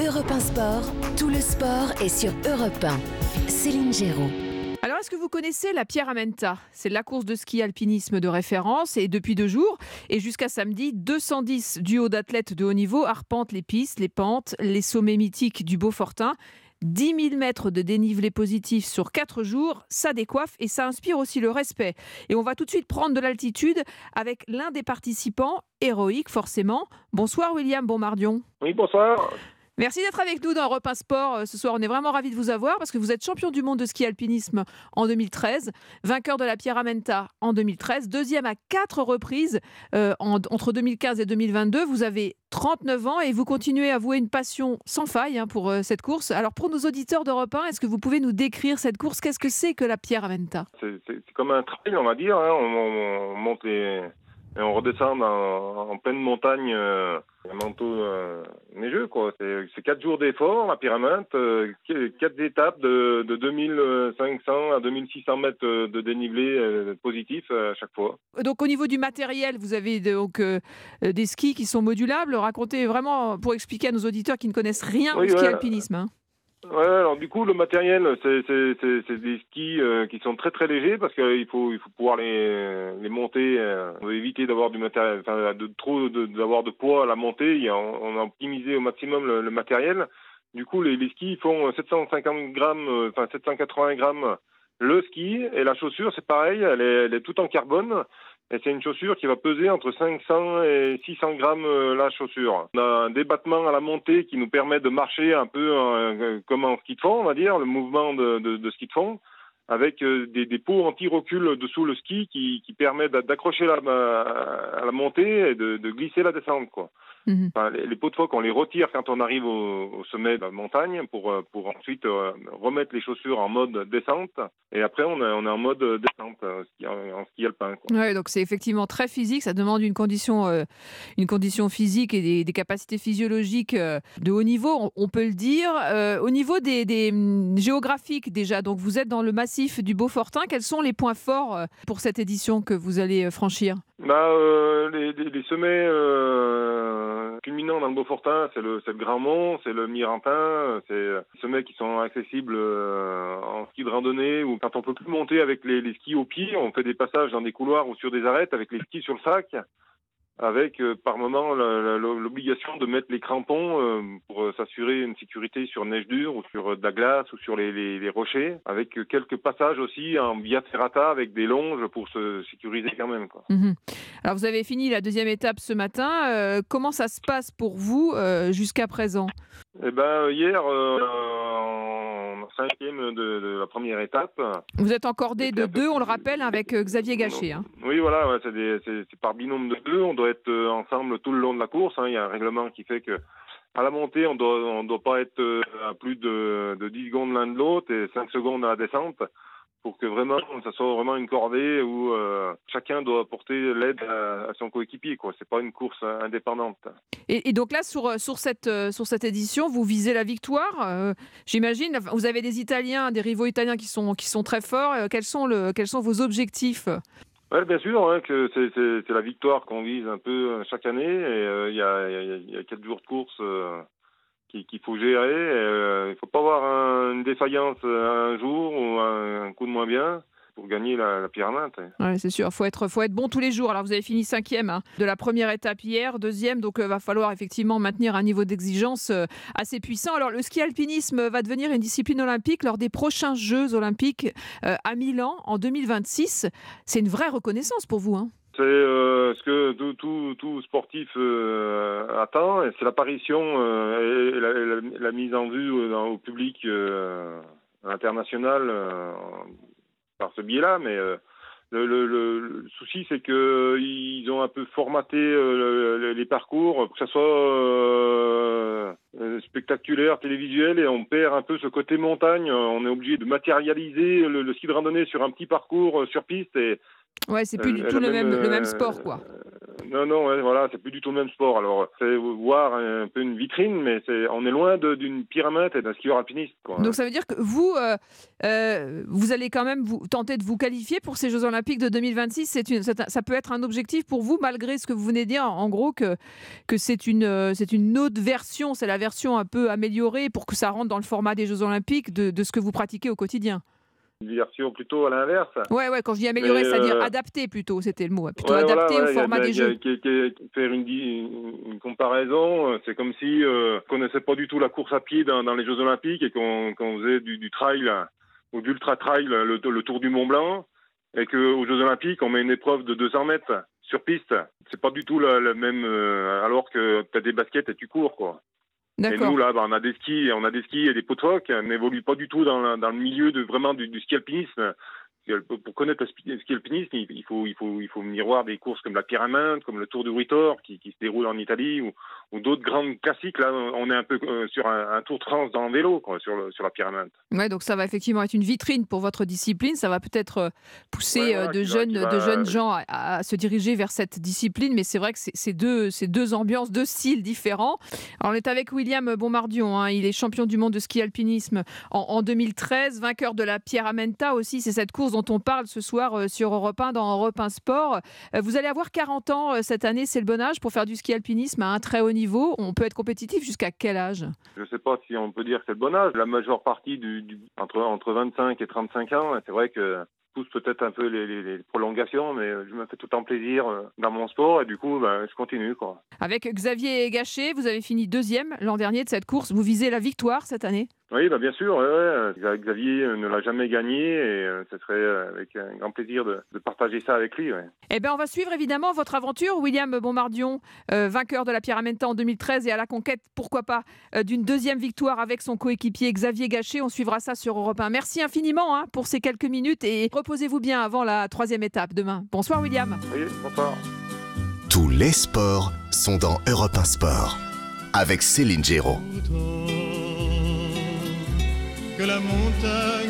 Europe 1 Sport, tout le sport est sur Europe 1. Céline Géraud. Alors, est-ce que vous connaissez la Pierre Amenta? C'est la course de ski alpinisme de référence et depuis deux jours et jusqu'à samedi, 210 duos d'athlètes de haut niveau arpentent les pistes, les pentes, les sommets mythiques du Beaufortin. 10 000 mètres de dénivelé positif sur 4 jours, ça décoiffe et ça inspire aussi le respect. Et on va tout de suite prendre de l'altitude avec l'un des participants, héroïque forcément. Bonsoir William Bonmardion. Oui, bonsoir. Merci d'être avec nous dans Europe 1 Sport euh, ce soir. On est vraiment ravis de vous avoir parce que vous êtes champion du monde de ski alpinisme en 2013, vainqueur de la Pierre Amenta en 2013, deuxième à quatre reprises euh, entre 2015 et 2022. Vous avez 39 ans et vous continuez à vouer une passion sans faille hein, pour euh, cette course. Alors pour nos auditeurs d'Europe 1, est-ce que vous pouvez nous décrire cette course? Qu'est-ce que c'est que la Pierre Amenta C'est comme un trail, on va dire. Hein. On, monte et on redescend en pleine montagne un manteau euh, neigeux, quoi. C'est quatre jours d'effort, la pyramide, euh, quatre étapes de, de 2500 à 2600 mètres de dénivelé euh, positif à chaque fois. Donc au niveau du matériel, vous avez donc des skis qui sont modulables. Racontez vraiment pour expliquer à nos auditeurs qui ne connaissent rien au ski alpinisme. Hein. Ouais, alors du coup, le matériel, c'est des skis euh, qui sont très très légers parce qu'il faut il faut pouvoir les les monter. Euh, on veut éviter d'avoir du matériel, enfin de trop d'avoir de, poids à la montée. on, a optimisé au maximum le, matériel. Du coup, les, les, skis font 750 grammes, euh, enfin 780 grammes le ski et la chaussure, c'est pareil, elle est, elle est tout en carbone. Et c'est une chaussure qui va peser entre 500 et 600 grammes euh, la chaussure. On a un débattement à la montée qui nous permet de marcher un peu euh, comme en ski de fond, on va dire, le mouvement de, de, ski de fond avec euh, des, des pots anti-recul dessous le ski qui, qui permet d'accrocher la, à la montée et de, de glisser la descente. Quoi. Mhm. les, pots de phoque, on les retire quand on arrive au, sommet de la montagne pour, euh, pour ensuite euh, remettre les chaussures en mode descente. Et après, on est, on est en mode descente en, ski alpin. Oui, donc c'est effectivement très physique. Ça demande une condition, une condition physique et des, capacités physiologiques de haut niveau, on, peut le dire. au niveau des, des hum, géographiques déjà, donc vous êtes dans le massif du Beaufortin. Quels sont les points forts euh, pour cette édition que vous allez euh, franchir? Bah, euh, les, sommets culminants dans le Beaufortin, c'est le, le Grand Mont, c'est le Mirantin, c'est des sommets qui sont accessibles en ski de randonnée ou quand on peut plus monter avec les skis au pied, on fait des passages dans des couloirs ou sur des arêtes avec les skis sur le sac avec euh, par moment l'obligation de mettre les crampons euh, pour euh, s'assurer une sécurité sur neige dure ou sur de la glace ou sur les, les, les, rochers, avec quelques passages aussi en via ferrata avec des longes pour se sécuriser quand même. Quoi. Mhm. Alors vous avez fini la deuxième étape ce matin. comment ça se passe pour vous jusqu'à présent? Eh ben hier cinquième de, la première étape. Vous êtes encordé de deux, on le rappelle, avec euh, Xavier Gachet. Hein. Oui, voilà, c'est par binôme de deux. On doit être euh, ensemble tout le long de la course. Hein. Il y a un règlement qui fait que à la montée, on doit, on doit pas être euh, à plus de, de 10 secondes l'un de l'autre et 5 secondes à la descente pour que vraiment ça soit vraiment une cordée où euh, chacun doit apporter l'aide à, son coéquipier quoi. C'est pas une course indépendante. Et, donc là sur euh, sur cette euh, sur cette édition vous visez la victoire j'imagine. Vous avez des Italiens des rivaux italiens qui sont qui sont très forts. Quels sont le quels sont vos objectifs? Ouais, bien sûr, hein, que c'est la victoire qu'on vise un peu chaque année. Il y, a, y, a, quatre jours de course qu'il faut gérer. Euh, il ne faut pas avoir une défaillance un jour ou un, coup de moins bien pour gagner la, la. Ouais, c'est sûr, faut être, faut être bon tous les jours. Alors vous avez fini cinquième hein, de la première étape hier, deuxième, donc euh, va falloir effectivement maintenir un niveau d'exigence euh, assez puissant. Alors le ski alpinisme va devenir une discipline olympique lors des prochains Jeux olympiques à Milan en 2026. C'est une vraie reconnaissance pour vous. Hein c'est euh, ce que tout, sportif euh, attend, c'est l'apparition euh, et la, la, mise en vue au public international par ce biais-là, mais le, le, le, souci, c'est que ils ont un peu formaté les parcours, que ce soit spectaculaire, télévisuel, et on perd un peu ce côté montagne. On est obligé de matérialiser le, ski de randonnée sur un petit parcours sur piste, et Ouais, c'est plus du tout le même, le même sport, quoi. Euh, Non, non, ouais, voilà, c'est plus du tout le même sport. Alors, c'est voir un peu une vitrine, mais c'est, on est loin d'une pyramide et d'un skieur alpiniste. Quoi. Donc ça veut dire que vous, euh, euh, vous allez quand même vous tenter de vous qualifier pour ces Jeux Olympiques de 2026. C'est une, ça peut être un objectif pour vous, malgré ce que vous venez de dire, en gros, que, que c'est une, euh, c'est une autre version, c'est la version un peu améliorée pour que ça rentre dans le format des Jeux Olympiques de, de ce que vous pratiquez au quotidien. Une version plutôt à l'inverse. Ouais, ouais, quand je dis amélioré, Mais, c'est-à-dire euh, adapté plutôt, c'était le mot. Plutôt Ouais, voilà, adapté ouais, au a format de la- des a- Jeux. Faire une, comparaison, euh, c'est comme si euh, on connaissait pas du tout la course à pied dans, dans les Jeux Olympiques et qu'on faisait du, du trail ou d'ultra trail, le, le tour du Mont Blanc, et qu'aux Jeux Olympiques, on met une épreuve de 200 mètres sur piste. C'est pas du tout le, le même, euh, alors que tu as des baskets et tu cours, quoi. Et nous, là, bah, on a des skis, on a des skis et des phoque. On n'évolue pas du tout dans, le- dans le milieu de vraiment du, du ski alpinisme. Pour connaître le ski ski alpinisme, il faut, il faut, il faut venir voir des courses comme la Pyramide, comme le Tour du Ritor, qui, qui se déroule en Italie, ou, ou d'autres grandes classiques. Là, on est un peu euh, sur un, un Tour de France dans le vélo, quoi, sur, le, sur la Pyramide. Ouais, donc ça va effectivement être une vitrine pour votre discipline. Ça va peut-être euh, pousser Ouais, voilà, euh, de, va- jeunes, de va- jeunes gens à, à se diriger vers cette discipline. Mais c'est vrai que c'est deux, deux ambiances, deux styles différents. Alors, on est avec William Bonmardion. hein. Il est champion du monde de ski alpinisme en, en 2013, vainqueur de la Pierre Amenta aussi. C'est cette course dont on parle ce soir euh, sur Europe 1 dans Europe 1 Sport. Euh, Vous allez avoir 40 ans euh, cette année. C'est le bon âge pour faire du ski alpinisme à un très haut niveau. On peut être compétitif jusqu'à quel âge? Je ne sais pas si on peut dire que c'est le bon âge. La majeure partie du, du- entre, entre 25 et 35 ans, c'est vrai que pousse peut-être un peu les, les- les prolongations, mais je me fais tout le temps plaisir dans mon sport et du coup, ben, je continue. Quoi. Avec Xavier Gachet, vous avez fini deuxième l'an dernier de cette course. Vous visez la victoire cette année? Oui, bah bien sûr. ouais. Xavier euh, ne l'a jamais gagné et euh, ce serait euh, avec un grand plaisir de, de partager ça avec lui. ouais. Eh bien, on va suivre évidemment votre aventure. William Bombardion, euh, vainqueur de la Pyramenta en 2013 et à la conquête, pourquoi pas, euh, d'une deuxième victoire avec son coéquipier Xavier Gachet. On suivra ça sur Europe 1. Merci infiniment hein, pour ces quelques minutes et reposez-vous bien avant la troisième étape demain. Bonsoir William. Oui, bonsoir. Tous les sports sont dans Europe 1 Sport. Avec Céline Géraud. La montagne